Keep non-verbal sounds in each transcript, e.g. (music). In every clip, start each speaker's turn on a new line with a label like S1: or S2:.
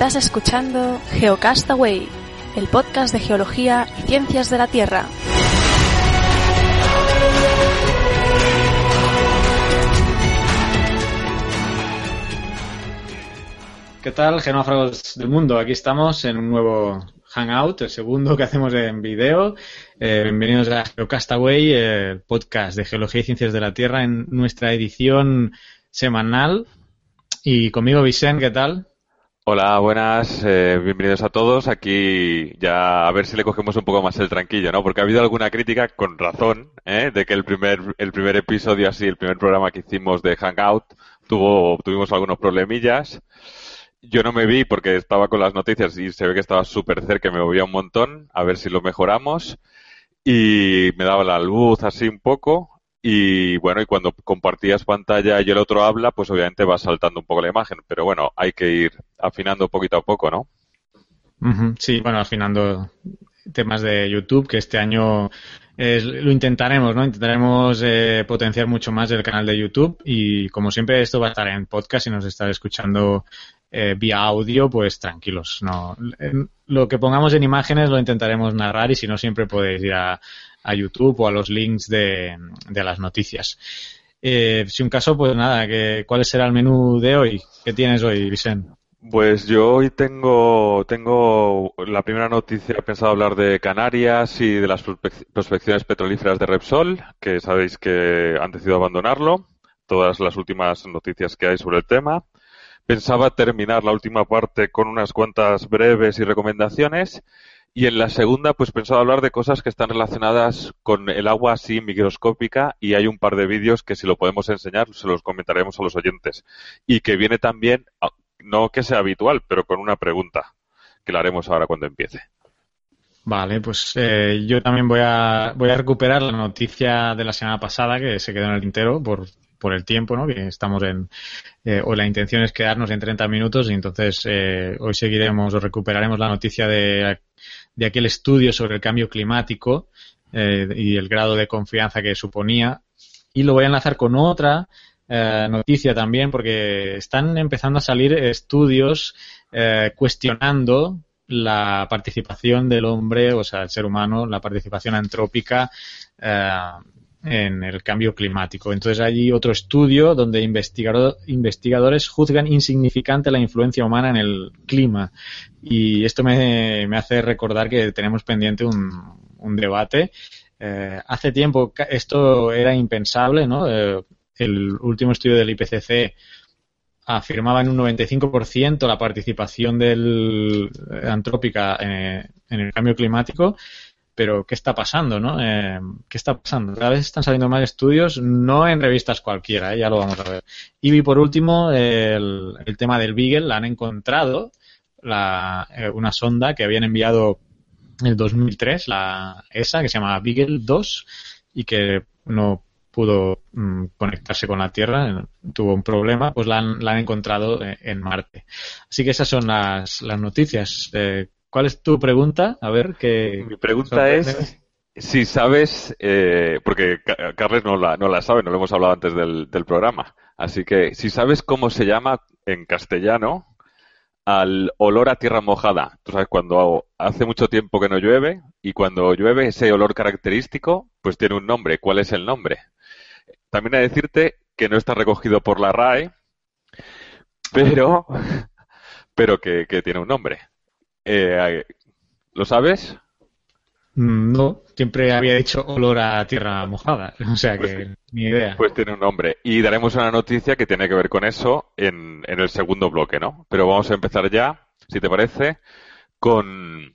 S1: Estás escuchando Geocastaway, el podcast de geología y ciencias de la Tierra.
S2: ¿Qué tal, genófagos del mundo? Aquí estamos en un nuevo Hangout, el segundo que hacemos en video. Eh, bienvenidos a Geocastaway, el podcast de geología y ciencias de la Tierra, en nuestra edición semanal. Y conmigo, Vicente, ¿qué tal?
S3: Hola, buenas, eh, bienvenidos a todos. Aquí ya a ver si le cogemos un poco más el tranquillo, ¿no? Porque ha habido alguna crítica, con razón, ¿eh? de que el primer, el primer episodio así, el primer programa que hicimos de Hangout, tuvo, tuvimos algunos problemillas. Yo no me vi porque estaba con las noticias y se ve que estaba súper cerca me movía un montón, a ver si lo mejoramos. Y me daba la luz así un poco, y bueno, y cuando compartías pantalla y el otro habla, pues obviamente va saltando un poco la imagen. Pero bueno, hay que ir afinando poquito a poco, ¿no?
S2: Sí, bueno, afinando temas de YouTube, que este año lo intentaremos, ¿no? Intentaremos eh, potenciar mucho más el canal de YouTube y como siempre esto va a estar en podcast y nos está escuchando eh, vía audio, pues tranquilos. No, lo que pongamos en imágenes lo intentaremos narrar y si no siempre podéis ir a, a YouTube o a los links de, de las noticias. Eh, si un caso, pues nada, que, ¿cuál será el menú de hoy? ¿Qué tienes hoy, Vicente?
S3: Pues yo hoy tengo, tengo la primera noticia, he pensado hablar de Canarias y de las prospecciones petrolíferas de Repsol, que sabéis que han decidido abandonarlo, todas las últimas noticias que hay sobre el tema. Pensaba terminar la última parte con unas cuantas breves y recomendaciones y en la segunda, pues pensaba hablar de cosas que están relacionadas con el agua así microscópica y hay un par de vídeos que si lo podemos enseñar se los comentaremos a los oyentes. Y que viene también, no que sea habitual, pero con una pregunta que la haremos ahora cuando empiece.
S2: Vale, pues eh, yo también voy a, voy a recuperar la noticia de la semana pasada que se quedó en el tintero por, por el tiempo, ¿no? Que estamos en, eh, o la intención es quedarnos en 30 minutos y entonces eh, hoy seguiremos o recuperaremos la noticia de de aquel estudio sobre el cambio climático eh, y el grado de confianza que suponía. Y lo voy a enlazar con otra eh, noticia también, porque están empezando a salir estudios eh, cuestionando la participación del hombre, o sea, el ser humano, la participación antrópica en el cambio climático. Entonces hay otro estudio donde investigadores juzgan insignificante la influencia humana en el clima. Y esto me, hace recordar que tenemos pendiente un, debate. Eh, hace tiempo esto era impensable, ¿no? Eh, el último estudio del IPCC afirmaba en un 95% la participación del antrópica en el cambio climático pero ¿qué está pasando, no? Eh, ¿Qué está pasando? Cada vez están saliendo más estudios, no en revistas cualquiera, ¿eh? ya lo vamos a ver. Y por último, el, tema del Beagle, la han encontrado eh, una sonda que habían enviado en el 2003, la ESA, que se llama Beagle 2, y que no pudo mm, conectarse con la Tierra, tuvo un problema, pues la han, la han encontrado en Marte. Así que esas son las, las noticias. ¿Cuál es tu pregunta? A ver, qué.
S3: Mi pregunta es si sabes, eh, porque Carles no la, no la sabe, no lo hemos hablado antes del, programa. Así que si sabes cómo se llama en castellano al olor a tierra mojada. Tú sabes, cuando hace mucho tiempo que no llueve y cuando llueve ese olor característico, pues tiene un nombre. ¿Cuál es el nombre? También a decirte que no está recogido por la RAE, pero, (laughs) pero que tiene un nombre. Eh, ¿Lo sabes?
S2: Mm, no, siempre había dicho olor a tierra mojada, (laughs) o sea que pues ni idea.
S3: Pues tiene un nombre. Y daremos una noticia que tiene que ver con eso en, el segundo bloque, ¿no? Pero vamos a empezar ya, si te parece, con,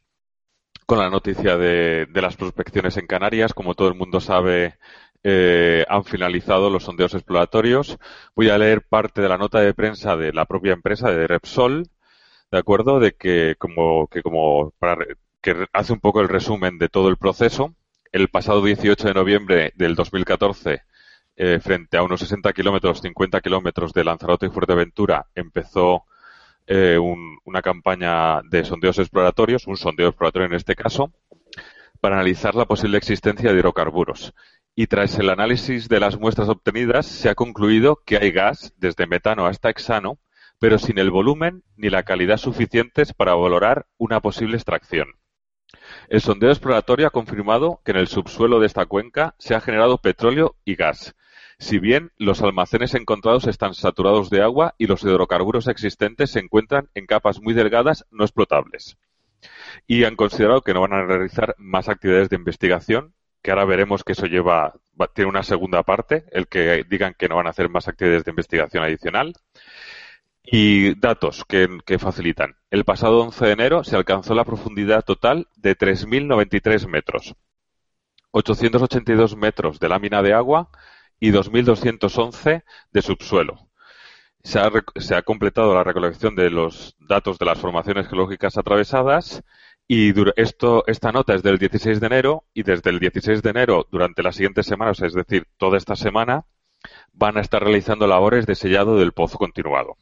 S3: con la noticia de, las prospecciones en Canarias. Como todo el mundo sabe, eh, han finalizado los sondeos exploratorios. Voy a leer parte de la nota de prensa de la propia empresa de Repsol ¿de acuerdo? De que como, que como para, que hace un poco el resumen de todo el proceso. El pasado 18 de noviembre del 2014, eh, frente a unos 60 kilómetros, 50 kilómetros de Lanzarote y Fuerteventura, empezó eh, una campaña de sondeos exploratorios, un sondeo exploratorio en este caso, para analizar la posible existencia de hidrocarburos. Y tras el análisis de las muestras obtenidas, se ha concluido que hay gas, desde metano hasta hexano, pero sin el volumen ni la calidad suficientes para valorar una posible extracción. El sondeo exploratorio ha confirmado que en el subsuelo de esta cuenca se ha generado petróleo y gas, si bien los almacenes encontrados están saturados de agua y los hidrocarburos existentes se encuentran en capas muy delgadas no explotables. Y han considerado que no van a realizar más actividades de investigación, que ahora veremos que eso lleva, tiene una segunda parte, el que digan que no van a hacer más actividades de investigación adicional. Y datos que, facilitan. El pasado 11 de enero se alcanzó la profundidad total de 3.093 metros. 882 metros de lámina de agua y 2.211 de subsuelo. Se ha, completado la recolección de los datos de las formaciones geológicas atravesadas y esta nota es del 16 de enero y desde el 16 de enero durante las siguientes semanas, es decir, toda esta semana, van a estar realizando labores de sellado del pozo continuado.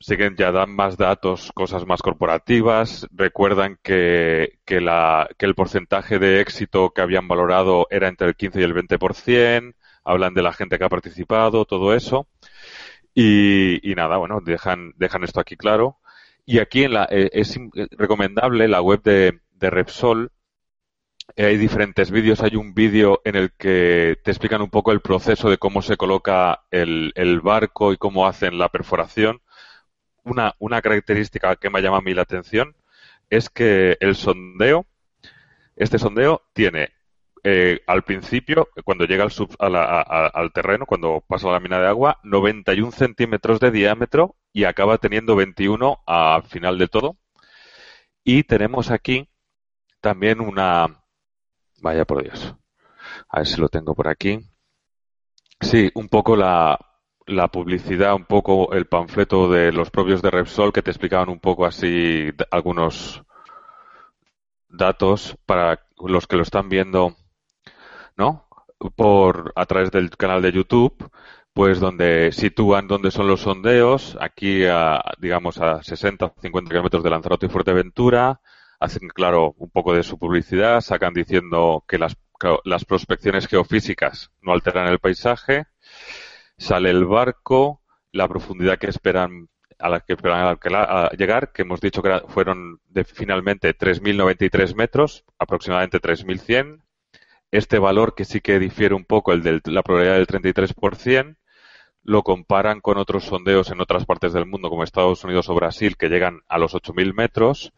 S3: Siguen ya dan más datos, cosas más corporativas. Recuerdan que, que, la, que el porcentaje de éxito que habían valorado era entre el 15 y el 20% hablan de la gente que ha participado, todo eso. Y, nada, bueno, dejan, dejan esto aquí claro. Y aquí en la, eh, es recomendable la web de, Repsol. Eh, hay diferentes vídeos. Hay un vídeo en el que te explican un poco el proceso de cómo se coloca el, el barco y cómo hacen la perforación. Una, una característica que me llama a mí la atención es que el sondeo, este sondeo tiene eh, al principio, cuando llega al, al, terreno, cuando pasa la mina de agua, 91 centímetros de diámetro y acaba teniendo 21 al final de todo. Y tenemos aquí también una... Vaya por Dios. A ver si lo tengo por aquí. Sí, un poco la, la publicidad, un poco el panfleto de los propios de Repsol que te explicaban un poco así algunos datos para los que lo están viendo ¿no? Por, a través del canal de YouTube, pues donde sitúan dónde son los sondeos, aquí a, digamos a 60 o 50 kilómetros de Lanzarote y Fuerteventura, hacen claro un poco de su publicidad, sacan diciendo que las, las prospecciones geofísicas no alteran el paisaje, sale el barco, la profundidad que esperan a la que esperan llegar, que hemos dicho que fueron de, finalmente 3.093 metros, aproximadamente 3.100, este valor, que sí que difiere un poco el de la probabilidad del 33%, lo comparan con otros sondeos en otras partes del mundo, como Estados Unidos o Brasil, que llegan a los 8.000 metros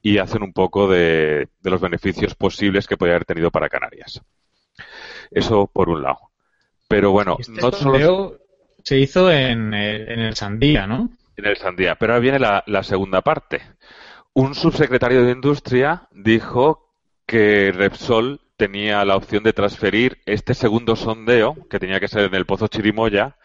S3: y hacen un poco de, los beneficios posibles que podría haber tenido para Canarias. Eso por un lado. Pero bueno,
S2: este sondeo se hizo en el, Sandía, ¿no?
S3: En el Sandía. Pero ahora viene la, la segunda parte. Un subsecretario de Industria dijo que Repsol tenía la opción de transferir este segundo sondeo, que tenía que ser en el Pozo Chirimoya,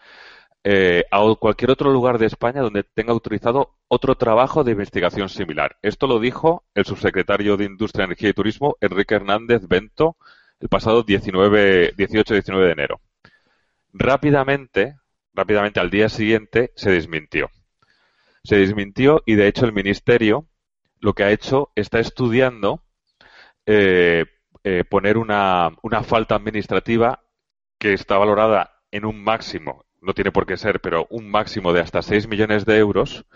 S3: eh, a cualquier otro lugar de España donde tenga autorizado otro trabajo de investigación similar. Esto lo dijo el subsecretario de Industria, Energía y Turismo, Enrique Hernández Bento, el pasado 18-19 de enero. Rápidamente, rápidamente al día siguiente, se desmintió. Se desmintió y, de hecho, el Ministerio lo que ha hecho está estudiando eh, eh, poner una, una falta administrativa que está valorada en un máximo, no tiene por qué ser, pero un máximo de hasta 6 millones de euros,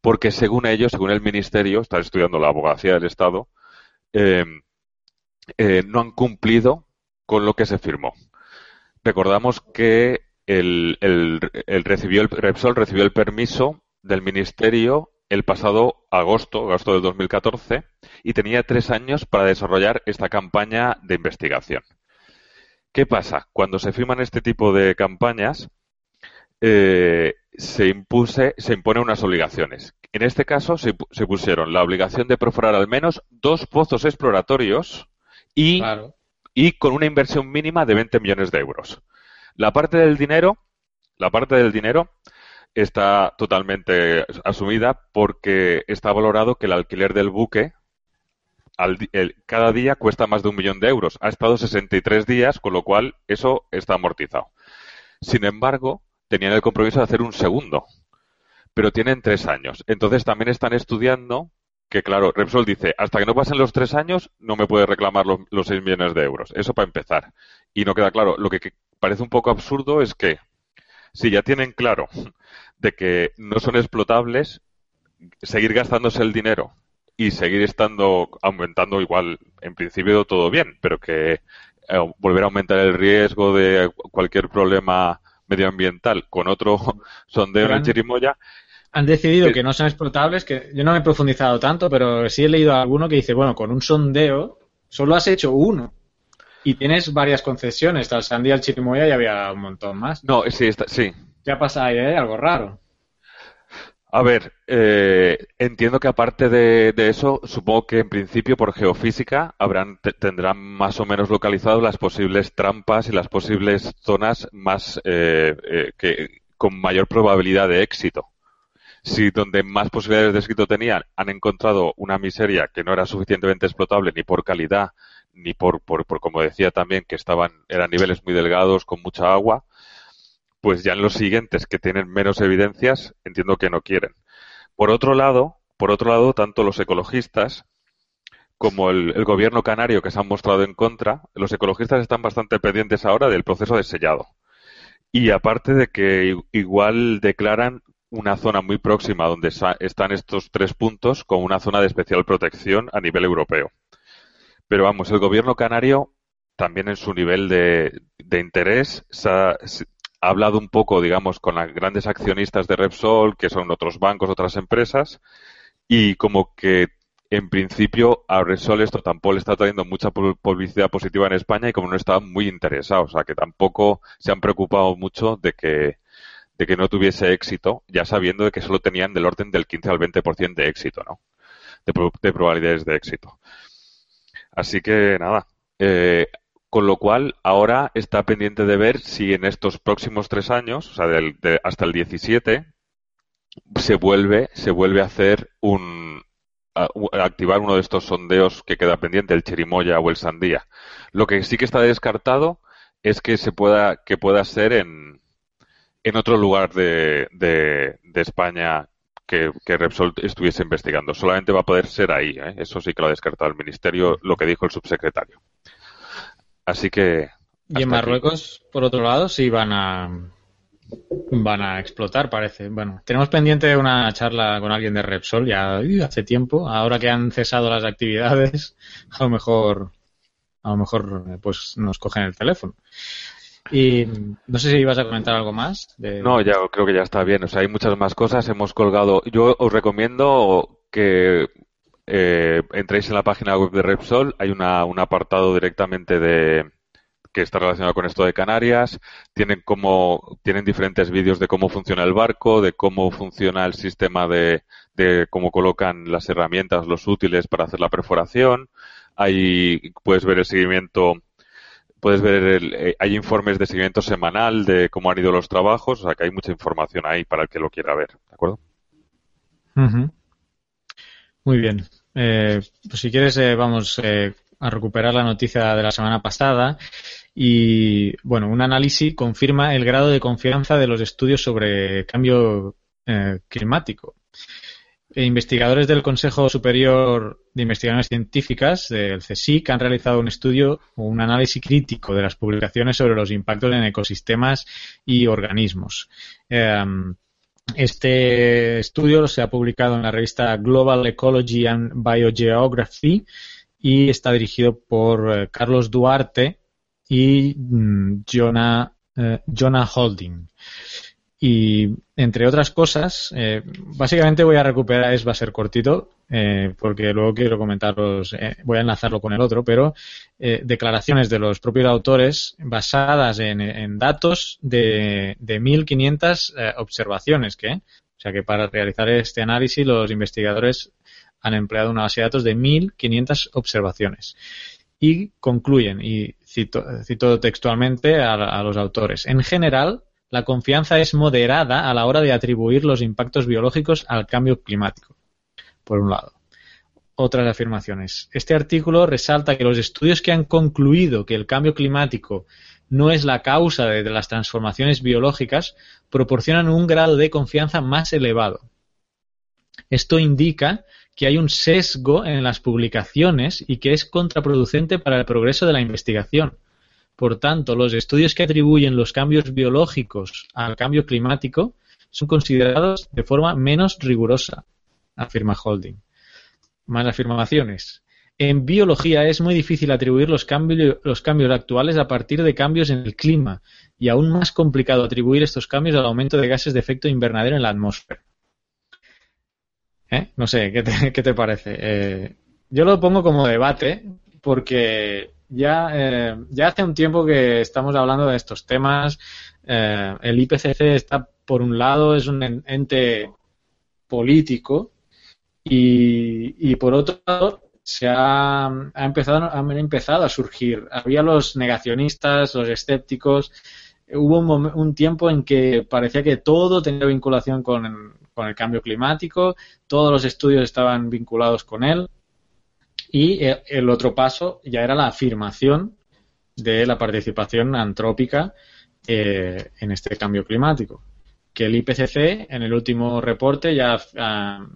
S3: porque según ellos, según el Ministerio, está estudiando la abogacía del Estado, eh, no han cumplido con lo que se firmó. Recordamos que el, el, recibió el Repsol recibió el permiso del Ministerio el pasado agosto, agosto del 2014, y tenía tres años para desarrollar esta campaña de investigación. ¿Qué pasa? Cuando se firman este tipo de campañas, eh, se, impuse, se impone unas obligaciones. En este caso se, pusieron la obligación de perforar al menos dos pozos exploratorios y, y con una inversión mínima de 20 millones de euros. La parte del dinero, la parte del dinero está totalmente asumida porque está valorado que el alquiler del buque cada día cuesta más de un millón de euros. Ha estado 63 días, con lo cual eso está amortizado. Sin embargo, tenían el compromiso de hacer un segundo, pero tienen tres años. Entonces también están estudiando que, claro, Repsol dice, hasta que no pasen los tres años no me puede reclamar los, los 6 millones de euros. Eso para empezar. Y no queda claro. Lo que parece un poco absurdo es que si ya tienen claro de que no son explotables, seguir gastándose el dinero y seguir estando aumentando igual en principio todo bien, pero que eh, volver a aumentar el riesgo de cualquier problema medioambiental con otro (laughs) sondeo en Chirimoya.
S2: Han decidido que no son explotables, que yo no me he profundizado tanto, pero sí he leído alguno que dice, bueno, con un sondeo solo has hecho uno. Y tienes varias concesiones, tal Sandía, el Chirimoya y había un montón más.
S3: No, sí, está, sí.
S2: Ya pasa ahí, ¿eh? algo raro.
S3: A ver, eh, entiendo que aparte de, eso, supongo que en principio por geofísica habrán tendrán más o menos localizado las posibles trampas y las posibles zonas más eh, eh, que con mayor probabilidad de éxito. Si donde más posibilidades de éxito tenían han encontrado una miseria que no era suficientemente explotable ni por calidad ni por, por, por como decía también que estaban eran niveles muy delgados con mucha agua, pues ya en los siguientes que tienen menos evidencias, entiendo que no quieren. Por otro lado, por otro lado, tanto los ecologistas como el, gobierno canario que se han mostrado en contra, los ecologistas están bastante pendientes ahora del proceso de sellado. Y aparte de que igual declaran una zona muy próxima donde están estos tres puntos como una zona de especial protección a nivel europeo. Pero vamos, el gobierno canario también en su nivel de, interés ha hablado un poco, digamos, con las grandes accionistas de Repsol, que son otros bancos, otras empresas, y como que en principio a Repsol esto tampoco le está trayendo mucha publicidad positiva en España y como no estaban muy interesados, o sea que tampoco se han preocupado mucho de que, de que no tuviese éxito, ya sabiendo de que solo tenían del orden del 15 al 20% de éxito, ¿no? De, de, probabilidades de éxito. Así que nada, eh, con lo cual, ahora está pendiente de ver si en estos próximos tres años, o sea, hasta el 17, se vuelve, se vuelve a hacer un, activar uno de estos sondeos que queda pendiente, el chirimoya o el sandía. Lo que sí que está descartado es que se pueda, que pueda ser en, en otro lugar de, de, España que, Repsol estuviese investigando. Solamente va a poder ser ahí. ¿eh? Eso sí que lo ha descartado el Ministerio, lo que dijo el subsecretario. Así que.
S2: Y en Marruecos, por otro lado, sí van a van a explotar, parece. Bueno, tenemos pendiente una charla con alguien de Repsol ya hace tiempo. Ahora que han cesado las actividades, (laughs) a lo mejor, a lo mejor, pues nos cogen el teléfono. Y no sé si ibas a comentar algo más.
S3: No, ya creo que ya está bien. O sea, hay muchas más cosas. Hemos colgado. Yo os recomiendo que eh, entréis en la página web de Repsol, hay una, un apartado directamente de que está relacionado con esto de Canarias. Tienen como tienen diferentes vídeos de cómo funciona el barco, de cómo funciona el sistema de, de cómo colocan las herramientas, los útiles para hacer la perforación. Ahí puedes ver el seguimiento puedes ver, el, eh, hay informes de seguimiento semanal de cómo han ido los trabajos, o sea que hay mucha información ahí para el que lo quiera ver, ¿de acuerdo?
S2: Muy bien. Eh, pues si quieres, eh, vamos eh, a recuperar la noticia de la semana pasada. Y bueno, un análisis confirma el grado de confianza de los estudios sobre cambio climático. Investigadores del Consejo Superior de Investigaciones Científicas, del CSIC, han realizado un estudio un análisis crítico de las publicaciones sobre los impactos en ecosistemas y organismos. Este estudio se ha publicado en la revista Global Ecology and Biogeography y está dirigido por eh, Carlos Duarte y mm, Jonah, eh, Jonah Holding. Y entre otras cosas, eh, básicamente voy a recuperar, es va a ser cortito, eh, porque luego quiero comentaros, eh, voy a enlazarlo con el otro, pero declaraciones de los propios autores basadas en, datos de, de 1.500 observaciones, que, o sea que para realizar este análisis los investigadores han empleado una base de datos de 1.500 observaciones. Y concluyen, y cito, cito textualmente a los autores, en general, la confianza es moderada a la hora de atribuir los impactos biológicos al cambio climático, por un lado. Otras afirmaciones. Este artículo resalta que los estudios que han concluido que el cambio climático no es la causa de las transformaciones biológicas proporcionan un grado de confianza más elevado. Esto indica que hay un sesgo en las publicaciones y que es contraproducente para el progreso de la investigación Por tanto, los estudios que atribuyen los cambios biológicos al cambio climático son considerados de forma menos rigurosa, afirma Holding. Más afirmaciones. En biología es muy difícil atribuir los, cambios, los cambios actuales a partir de cambios en el clima y aún más complicado atribuir estos cambios al aumento de gases de efecto invernadero en la atmósfera. ¿Eh? No sé, ¿qué te, (laughs) parece? Eh, yo lo pongo como debate porque ya, eh, ya hace un tiempo que estamos hablando de estos temas. Eh, el IPCC está, por un lado, es un ente político y, y por otro lado se ha, ha, empezado, han empezado a surgir. Había los negacionistas, los escépticos. Hubo un, un tiempo en que parecía que todo tenía vinculación con, con el cambio climático, todos los estudios estaban vinculados con él y eh, el otro paso ya era la afirmación de la participación antrópica eh, en este cambio climático. Que el IPCC en el último reporte ya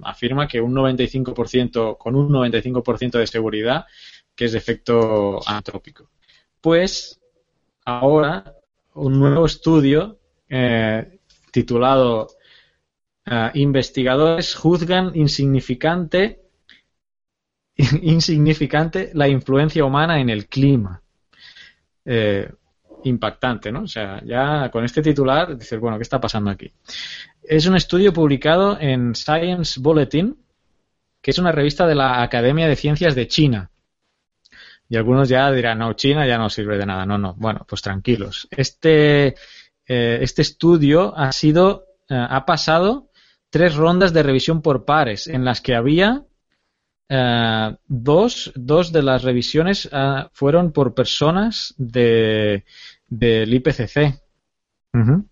S2: afirma que un 95%, con un 95% de seguridad, que es de efecto antrópico. Pues ahora un nuevo estudio eh, titulado Investigadores juzgan insignificante (laughs) insignificante la influencia humana en el clima. Eh, impactante, ¿no? O sea, ya con este titular dices, bueno, ¿qué está pasando aquí? Es un estudio publicado en Science Bulletin, que es una revista de la Academia de Ciencias de China. Y algunos ya dirán, no, China ya no sirve de nada. No, no. Bueno, pues tranquilos. Este, eh, este estudio ha sido, eh, ha pasado tres rondas de revisión por pares, en las que había Uh, dos, dos, de las revisiones uh, fueron por personas de, del IPCC. Uh -huh.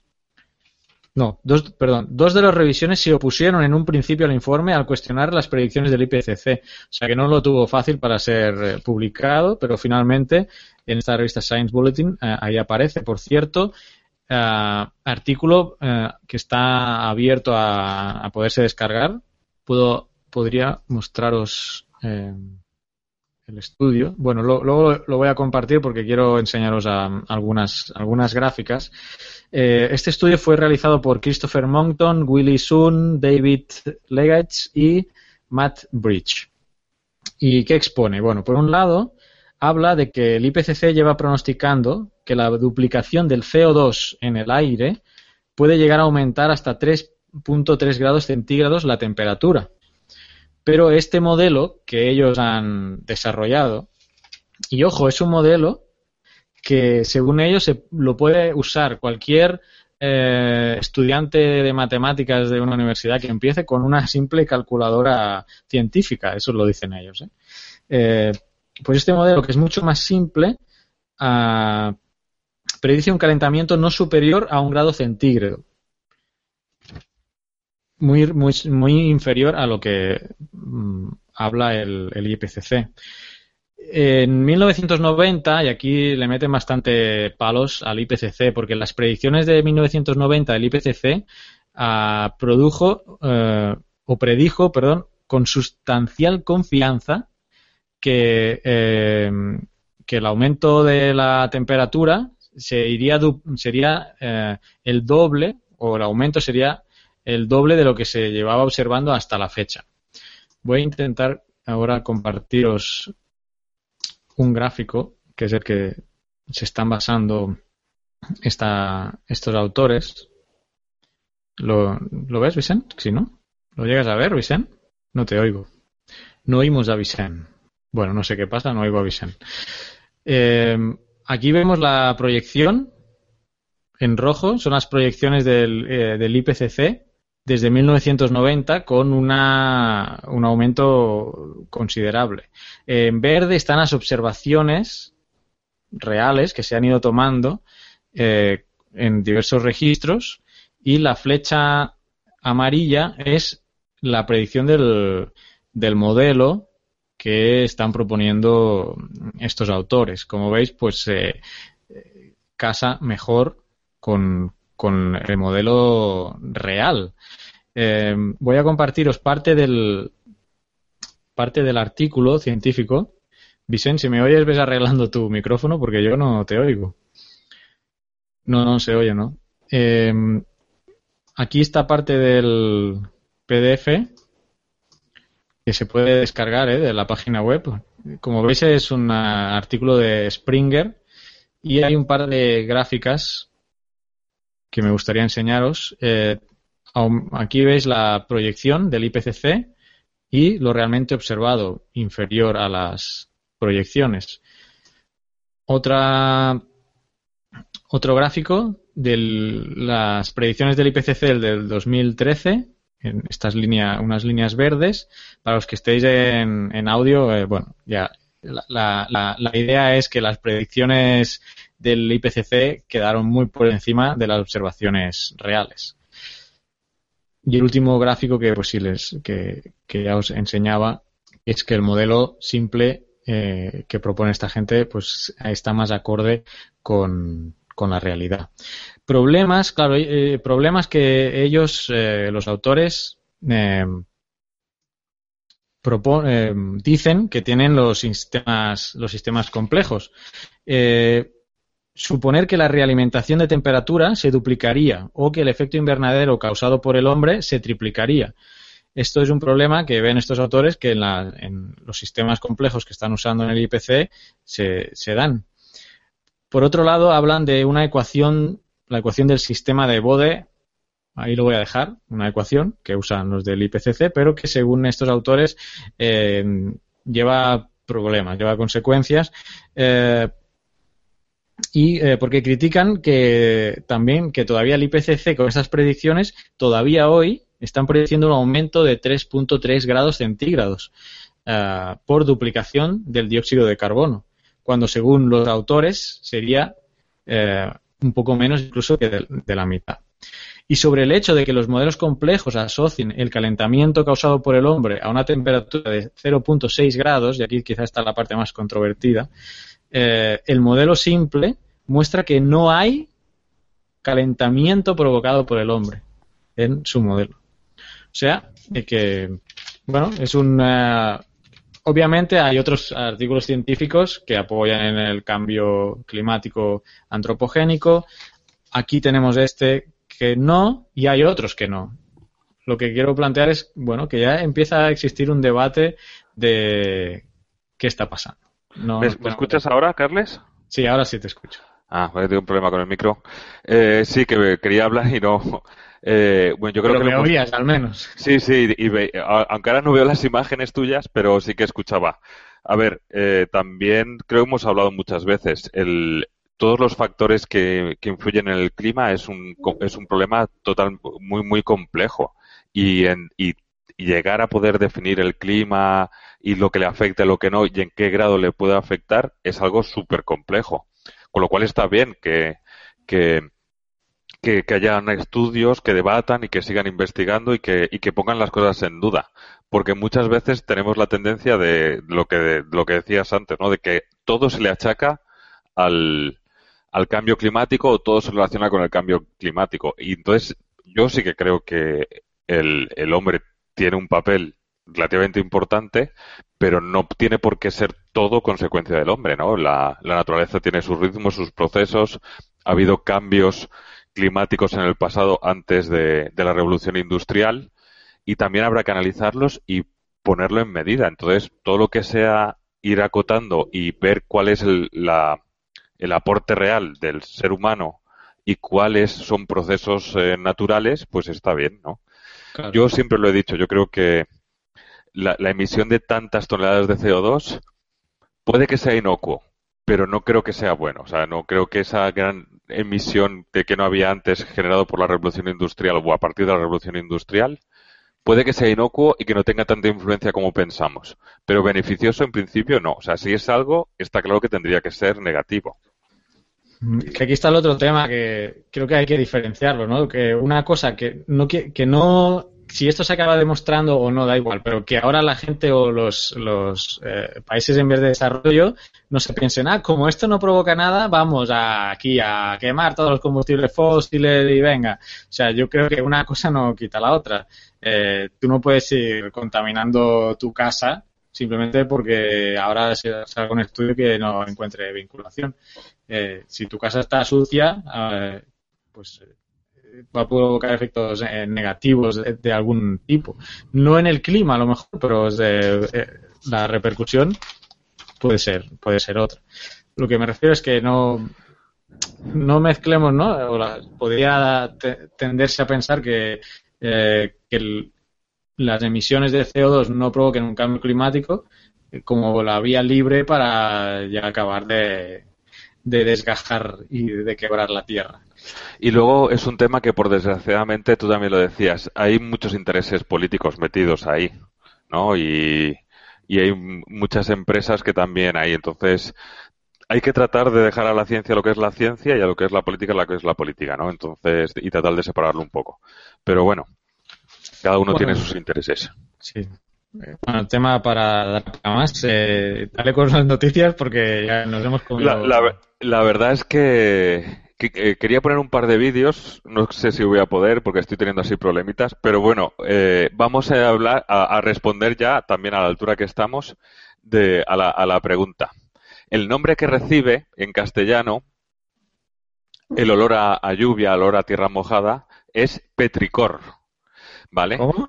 S2: No, dos, perdón, dos de las revisiones se opusieron en un principio al informe al cuestionar las predicciones del IPCC. O sea que no lo tuvo fácil para ser eh, publicado, pero finalmente en esta revista Science Bulletin eh, ahí aparece. Por cierto, eh, artículo que está abierto a, a poderse descargar. Puedo podría mostraros eh, el estudio. Bueno, luego lo, voy a compartir porque quiero enseñaros a, algunas, algunas gráficas. Eh, este estudio fue realizado por Christopher Monckton, Willie Sun, David Legatz y Matt Bridge. ¿Y qué expone? Bueno, por un lado, habla de que el IPCC lleva pronosticando que la duplicación del CO2 en el aire puede llegar a aumentar hasta 3.3 grados centígrados la temperatura. Pero este modelo que ellos han desarrollado, y ojo, es un modelo que según ellos se lo puede usar cualquier eh, estudiante de matemáticas de una universidad que empiece con una simple calculadora científica, eso lo dicen ellos. ¿eh? Eh, pues este modelo, que es mucho más simple, uh, predice un calentamiento no superior a un grado centígrado muy, muy, muy inferior a lo que mm, habla el, el, IPCC. En 1990, y aquí le meten bastante palos al IPCC, porque las predicciones de 1990 del IPCC uh, produjo uh, o predijo, perdón, con sustancial confianza que, eh, que el aumento de la temperatura se iría, sería eh, el doble o el aumento sería el doble de lo que se llevaba observando hasta la fecha. Voy a intentar ahora compartiros un gráfico que es el que se están basando estos autores. ¿Lo, ¿Lo, ves, Vicente? Si no, ¿lo llegas a ver, Vicente? No te oigo. No oímos a Vicente. Bueno, no sé qué pasa, no oigo a Vicente. Eh, aquí vemos la proyección en rojo, son las proyecciones del, eh, del IPCC desde 1990 con una, un aumento considerable. En verde están las observaciones reales que se han ido tomando eh, en diversos registros y la flecha amarilla es la predicción del, del modelo que están proponiendo estos autores. Como veis, pues eh, casa mejor con, con el modelo real. Eh, voy a compartiros parte del parte del artículo científico. Vicente, si me oyes, ves arreglando tu micrófono porque yo no te oigo. No, no se oye, ¿no? Eh, aquí está parte del PDF que se puede descargar ¿eh? de la página web. Como veis es un artículo de Springer y hay un par de gráficas que me gustaría enseñaros. Eh, aquí veis la proyección del IPCC y lo realmente observado inferior a las proyecciones. Otra, otro gráfico de las predicciones del IPCC del 2013 en estas líneas, unas líneas verdes. Para los que estéis en, audio, eh, bueno, ya la, la, idea es que las predicciones del IPCC quedaron muy por encima de las observaciones reales. Y el último gráfico que pues sí les que, ya os enseñaba es que el modelo simple eh, que propone esta gente pues está más acorde con, con la realidad. Problemas, claro, eh, problemas que ellos, eh, los autores, dicen que tienen los sistemas, los sistemas complejos. Suponer que la realimentación de temperatura se duplicaría o que el efecto invernadero causado por el hombre se triplicaría. Esto es un problema que ven estos autores que en, los sistemas complejos que están usando en el IPC se, dan. Por otro lado, hablan de una ecuación la ecuación del sistema de Bode, ahí lo voy a dejar, una ecuación que usan los del IPCC, pero que según estos autores eh, lleva problemas, lleva consecuencias. Eh, y eh, porque critican que también que todavía el IPCC con estas predicciones todavía hoy están prediciendo un aumento de 3.3 grados centígrados por duplicación del dióxido de carbono, cuando según los autores sería un poco menos incluso que de, la mitad. Y sobre el hecho de que los modelos complejos asocien el calentamiento causado por el hombre a una temperatura de 0.6 grados, y aquí quizá está la parte más controvertida, eh, el modelo simple muestra que no hay calentamiento provocado por el hombre en su modelo. O sea, que, bueno, es un, Obviamente hay otros artículos científicos que apoyan en el cambio climático antropogénico. Aquí tenemos este que no y hay otros que no. Lo que quiero plantear es, bueno, que ya empieza a existir un debate de qué está pasando.
S3: ¿Me, escuchas ahora, Carles?
S2: Sí, ahora sí te escucho.
S3: Ah, tengo un problema con el micro. Eh, sí, que quería hablar y no,
S2: eh, bueno, yo creo que me oías, al menos.
S3: Sí, sí, y aunque ahora no veo las imágenes tuyas, pero sí que escuchaba. A ver, eh, también creo que hemos hablado muchas veces. El, todos los factores que, influyen en el clima es un, es un problema total muy, muy complejo. Y, en, y, llegar a poder definir el clima y lo que le afecta, lo que no, y en qué grado le puede afectar, es algo súper complejo. Con lo cual está bien que, que que, hayan estudios que debatan y que sigan investigando y que, y que pongan las cosas en duda. Porque muchas veces tenemos la tendencia de lo que, lo que decías antes, ¿no? De que todo se le achaca al, al cambio climático o todo se relaciona con el cambio climático. Y entonces yo sí que creo que el, el hombre tiene un papel relativamente importante, pero no tiene por qué ser todo consecuencia del hombre, ¿no? La, naturaleza tiene sus ritmos, sus procesos, ha habido cambios climáticos en el pasado antes de, la revolución industrial y también habrá que analizarlos y ponerlo en medida. Entonces, todo lo que sea ir acotando y ver cuál es el, la, el aporte real del ser humano y cuáles son procesos eh, naturales, pues está bien, ¿no? Yo siempre lo he dicho, yo creo que la, la, emisión de tantas toneladas de CO2 puede que sea inocuo, pero no creo que sea bueno. O sea, no creo que esa gran emisión de que no había antes generado por la revolución industrial o a partir de la revolución industrial puede que sea inocuo y que no tenga tanta influencia como pensamos. Pero beneficioso en principio no. O sea, si es algo, está claro que tendría que ser negativo.
S2: Que aquí está el otro tema que creo que hay que diferenciarlo, ¿no? Que una cosa que no, que, que no si esto se acaba demostrando o no, da igual, pero que ahora la gente o los, los eh, países en vez de desarrollo no se piensen, ah, como esto no provoca nada, vamos a, aquí a quemar todos los combustibles fósiles y venga. O sea, yo creo que una cosa no quita la otra. Eh, tú no puedes ir contaminando tu casa simplemente porque ahora se salga un estudio que no encuentre vinculación. Eh, si tu casa está sucia, eh, pues eh, va a provocar efectos eh, negativos de, de, algún tipo. No en el clima, a lo mejor, pero la repercusión puede ser, puede ser otra. Lo que me refiero es que no, no mezclemos, ¿no? Podría tenderse a pensar que, las emisiones de CO2 no provoquen un cambio climático como la vía libre para ya acabar de, de desgajar y de quebrar la tierra.
S3: Y luego es un tema que, por desgraciadamente, tú también lo decías, hay muchos intereses políticos metidos ahí, ¿no? Y, y hay muchas empresas que también hay. Entonces, hay que tratar de dejar a la ciencia lo que es la ciencia y a lo que es la política lo que es la política, ¿no? Entonces, y tratar de separarlo un poco. Pero bueno, cada uno bueno, tiene sus intereses.
S2: Sí. Bueno, el tema para dar más, eh, dale con las noticias porque ya nos hemos comido.
S3: La, la, la verdad es que, que eh, quería poner un par de vídeos, no sé si voy a poder porque estoy teniendo así problemitas, pero bueno, eh, vamos a hablar, a, a, responder ya también a la altura que estamos de, a, la, a la pregunta. El nombre que recibe en castellano el olor a, a lluvia, olor a tierra mojada, es petricor. ¿Vale?
S2: ¿Cómo?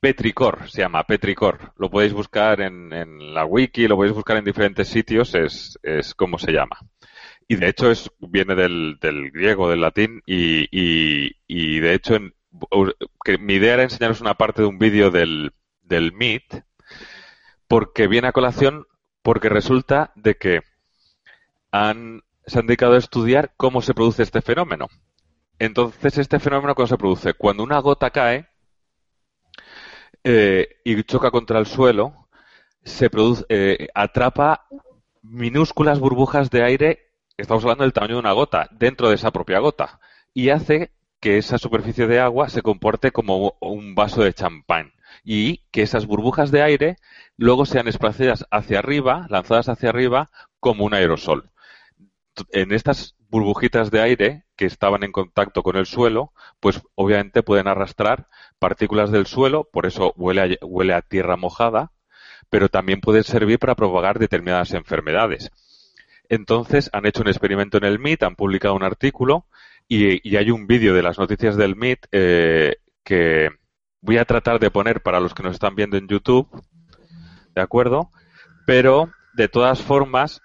S3: Petricor, se llama Petricor. Lo podéis buscar en, en, la wiki, lo podéis buscar en diferentes sitios, es, es como se llama. Y de hecho es, viene del, del griego, del latín, y, y, y de hecho en, que mi idea era enseñaros una parte de un vídeo del, del Meet, porque viene a colación, porque resulta de que han, se han dedicado a estudiar cómo se produce este fenómeno. Entonces, este fenómeno, ¿cómo se produce? Cuando una gota cae, eh, y choca contra el suelo, se produce, eh, atrapa minúsculas burbujas de aire, estamos hablando del tamaño de una gota, dentro de esa propia gota, y hace que esa superficie de agua se comporte como un vaso de champán y que esas burbujas de aire luego sean desplazadas hacia arriba, lanzadas hacia arriba, como un aerosol. En estas burbujitas de aire que estaban en contacto con el suelo, pues obviamente pueden arrastrar partículas del suelo, por eso huele a, huele a tierra mojada, pero también pueden servir para propagar determinadas enfermedades. Entonces han hecho un experimento en el MIT, han publicado un artículo y, hay un vídeo de las noticias del MIT eh, que voy a tratar de poner para los que nos están viendo en YouTube, ¿de acuerdo? Pero de todas formas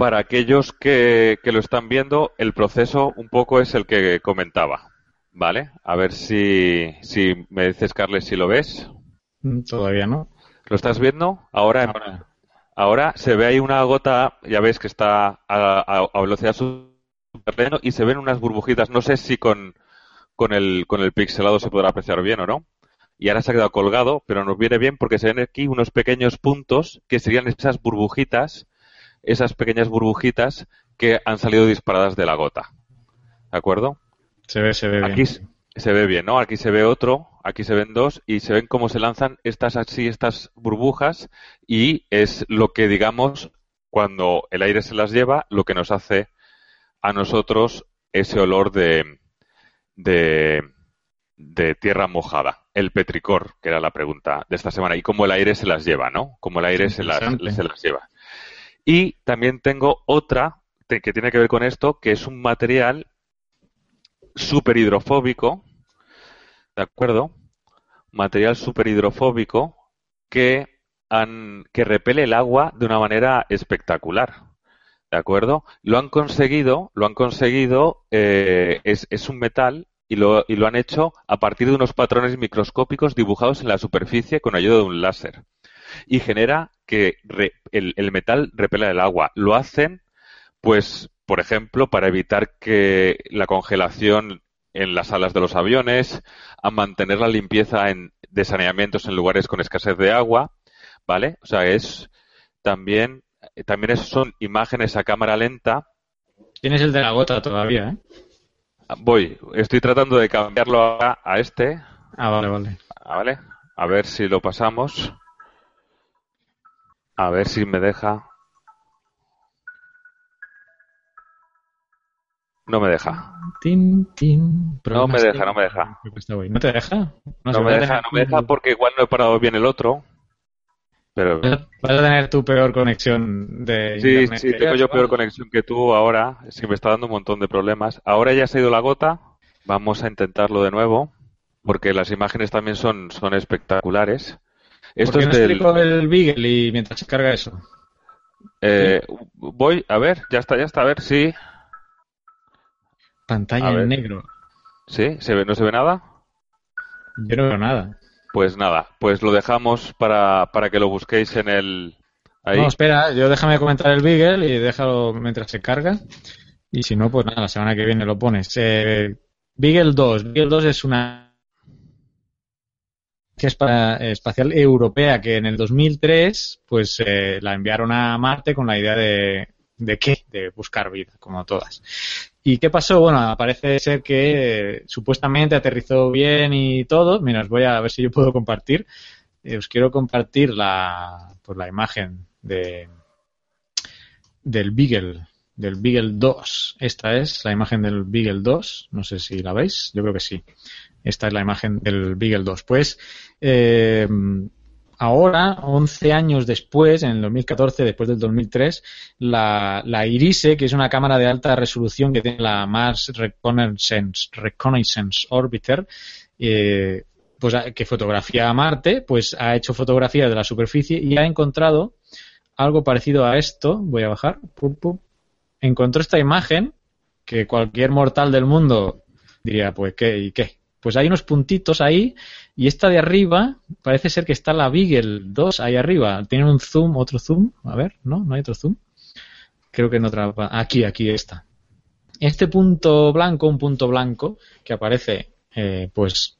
S3: para aquellos que, que, lo están viendo, el proceso un poco es el que comentaba. ¿Vale? A ver si, si me dices, Carles, si lo ves.
S2: Mm, todavía no.
S3: ¿Lo estás viendo? Ahora, ahora, ahora se ve ahí una gota, ya ves que está a, a, a velocidad subterreno y se ven unas burbujitas. No sé si con, con, el, con el pixelado se podrá apreciar bien o no. Y ahora se ha quedado colgado, pero nos viene bien porque se ven aquí unos pequeños puntos que serían esas burbujitas esas pequeñas burbujitas que han salido disparadas de la gota. ¿De acuerdo?
S2: Se ve, se ve
S3: aquí
S2: bien.
S3: se ve bien, ¿no? Aquí se ve otro, aquí se ven dos y se ven cómo se lanzan estas así, estas burbujas y es lo que digamos cuando el aire se las lleva, lo que nos hace a nosotros ese olor de, de, de tierra mojada, el petricor, que era la pregunta de esta semana, y cómo el aire se las lleva, ¿no? Cómo el aire se las, se las lleva. Y también tengo otra que tiene que ver con esto, que es un material super hidrofóbico, ¿de acuerdo? Material super hidrofóbico que, han, que repele el agua de una manera espectacular. ¿De acuerdo? Lo han conseguido, lo han conseguido, eh, es, es, un metal y lo, y lo han hecho a partir de unos patrones microscópicos dibujados en la superficie con ayuda de un láser y genera que re, el, el, metal repela el agua. Lo hacen, pues, por ejemplo, para evitar que la congelación en las alas de los aviones, a mantener la limpieza en, de saneamientos en lugares con escasez de agua, ¿vale? O sea, es también, también es, son imágenes a cámara lenta.
S2: Tienes el de la gota todavía, ¿eh?
S3: Voy, estoy tratando de cambiarlo a, a este.
S2: Ah, vale, vale.
S3: Ah, vale. A ver si lo pasamos. A ver si me deja. No me deja.
S2: Tin, tin.
S3: No me deja, no me deja.
S2: ¿No te deja?
S3: No, no me deja, no me deja porque igual no he parado bien el otro. Pero...
S2: Vas a tener tu peor conexión de
S3: Sí,
S2: internet.
S3: sí, tengo
S2: yo,
S3: peor conexión que tú ahora. Sí, me está dando un montón de problemas. Ahora ya se ha ido la gota. Vamos a intentarlo de nuevo. Porque las imágenes también son, son espectaculares. Esto
S2: ¿Por qué
S3: es
S2: no
S3: del.
S2: explico el Beagle y mientras se carga eso?
S3: eh, voy, a ver, ya está, ya está, a ver, sí.
S2: Pantalla en negro.
S3: Sí, ¿se ve, ¿no se ve nada?
S2: Yo no veo nada.
S3: Pues nada, pues lo dejamos para, para que lo busquéis en el. Ahí.
S2: No, espera, yo déjame comentar el Beagle y déjalo mientras se carga. Y si no, pues nada, la semana que viene lo pones. Eh, Beagle 2. Beagle 2 es una que espacial europea que en el 2003 pues eh, la enviaron a Marte con la idea de ¿de qué? De buscar vida, como todas. ¿Y qué pasó? Bueno, parece ser que eh, supuestamente aterrizó bien y todo. Mira, os voy a ver si yo puedo compartir. Eh, os quiero compartir la, pues, la imagen de del Beagle, del Beagle 2. Esta es la imagen del Beagle 2. No sé si la veis. Yo creo que sí. Esta es la imagen del Beagle 2. Pues eh, ahora, 11 años después, en el 2014, después del 2003, la, la IRISE, que es una cámara de alta resolución que tiene la Mars Reconnaissance, Reconnaissance Orbiter, eh, pues a- que fotografía a Marte, pues ha hecho fotografías de la superficie y ha encontrado algo parecido a esto. Voy a bajar. Pum, pum. Encontró esta imagen que cualquier mortal del mundo diría, pues, ¿qué? ¿Y qué? Pues hay unos puntitos ahí y esta de arriba parece ser que está la Beagle 2 ahí arriba. Tiene un zoom, otro zoom. A ver, ¿no? ¿No hay otro zoom? Creo que en otra... Aquí, aquí está. Este punto blanco, un punto blanco que aparece, eh, pues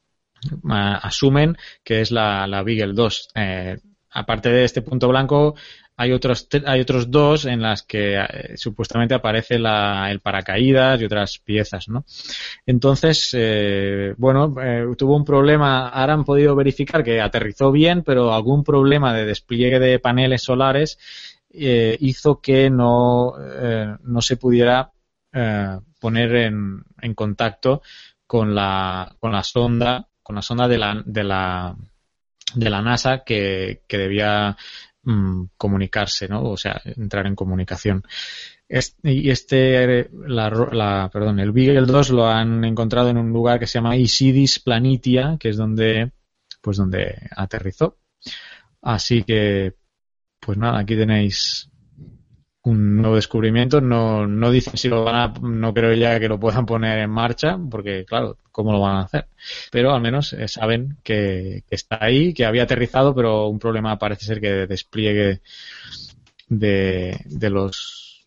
S2: asumen que es la, la Beagle 2. Eh, aparte de este punto blanco, hay otros, hay otros dos en las que eh, supuestamente aparece la, el paracaídas y otras piezas, ¿no? Entonces, eh, bueno, eh, tuvo un problema, ahora han podido verificar que aterrizó bien, pero algún problema de despliegue de paneles solares eh, hizo que no, no se pudiera poner en, en contacto con la, con la sonda, con la sonda de la, de la, de la NASA que, que debía mm, comunicarse, ¿no? O sea, entrar en comunicación. Es- y este, la, ro- la- perdón, el Beagle 2 lo han encontrado en un lugar que se llama Isidis Planitia, que es donde, pues donde aterrizó. Así que, pues nada, aquí tenéis un nuevo descubrimiento. No, no dicen si lo van a, no creo ya que lo puedan poner en marcha, porque claro, ¿cómo lo van a hacer? Pero al menos eh, saben que, que está ahí, que había aterrizado, pero un problema parece ser que de despliegue de, de los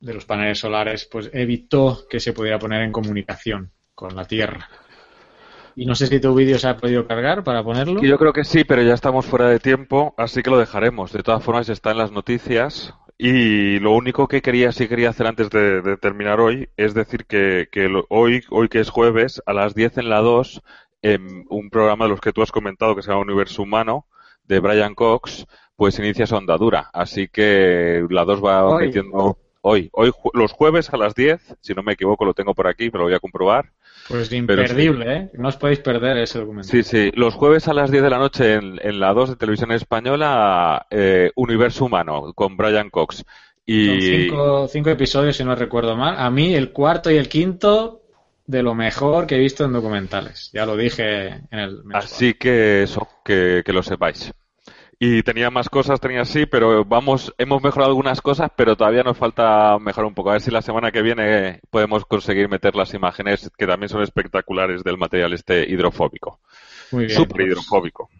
S2: de los paneles solares, pues evitó que se pudiera poner en comunicación con la Tierra. Y no sé si tu vídeo se ha podido cargar para ponerlo.
S3: Yo creo que sí, pero ya estamos fuera de tiempo, así que lo dejaremos. De todas formas, está en las noticias. Y lo único que quería, sí quería hacer antes de, de terminar hoy, es decir que, que lo- hoy, hoy que es jueves, a las 10 en la 2, en un programa de los que tú has comentado que se llama Universo Humano, de Brian Cox, pues inicia su andadura. Así que la 2 va metiendo hoy. Hoy, los jueves a las 10, si no me equivoco, lo tengo por aquí, pero lo voy a comprobar.
S2: Pues imperdible, ¿eh? No os podéis perder ese documental.
S3: Sí, sí. Los jueves a las 10 de la noche en, en la 2 de Televisión Española, eh, Universo Humano, con Brian Cox. Y
S2: cinco, cinco episodios, si no recuerdo mal. A mí, el cuarto y el quinto, de lo mejor que he visto en documentales. Ya lo dije en el mensual.
S3: así que eso, que, que lo sepáis. Y tenía más cosas, tenía sí, pero vamos, hemos mejorado algunas cosas, pero todavía nos falta mejorar un poco. A ver si la semana que viene podemos conseguir meter las imágenes que también son espectaculares del material este hidrofóbico.
S2: Muy bien.
S3: Super
S2: pues-
S3: hidrofóbico.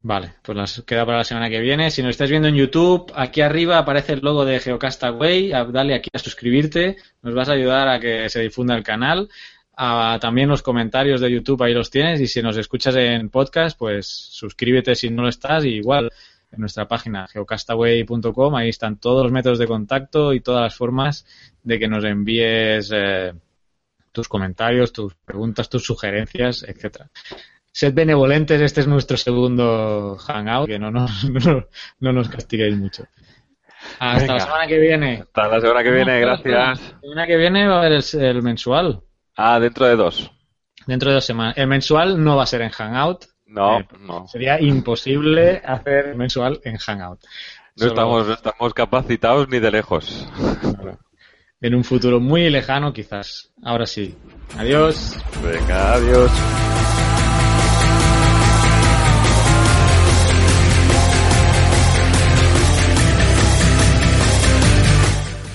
S2: Vale, pues las queda para la semana que viene. Si nos estáis viendo en YouTube, aquí arriba aparece el logo de Geocastaway. Dale aquí a suscribirte. Nos vas a ayudar a que se difunda el canal. Ah, también los comentarios de YouTube ahí los tienes. Y si nos escuchas en podcast, pues suscríbete si no lo estás. Y igual en nuestra página geocastaway.com ahí están todos los métodos de contacto y todas las formas de que nos envíes eh, tus comentarios, tus preguntas, tus sugerencias, etcétera. Sed benevolentes, este es nuestro segundo hangout, que no nos, (laughs) no, no nos castiguéis mucho. Hasta
S3: Venga.
S2: la semana que viene.
S3: Hasta la semana que viene, gracias.
S2: La semana que viene va a haber el, el mensual.
S3: Ah, dentro de dos.
S2: Dentro de dos semanas. El mensual no va a ser en Hangout,
S3: No,
S2: Eh,
S3: no.
S2: Sería imposible hacer mensual en Hangout.
S3: No
S2: Solo-
S3: estamos, no estamos capacitados ni de lejos.
S2: Claro. En un futuro muy lejano, quizás. Ahora sí. Adiós.
S3: Venga, adiós.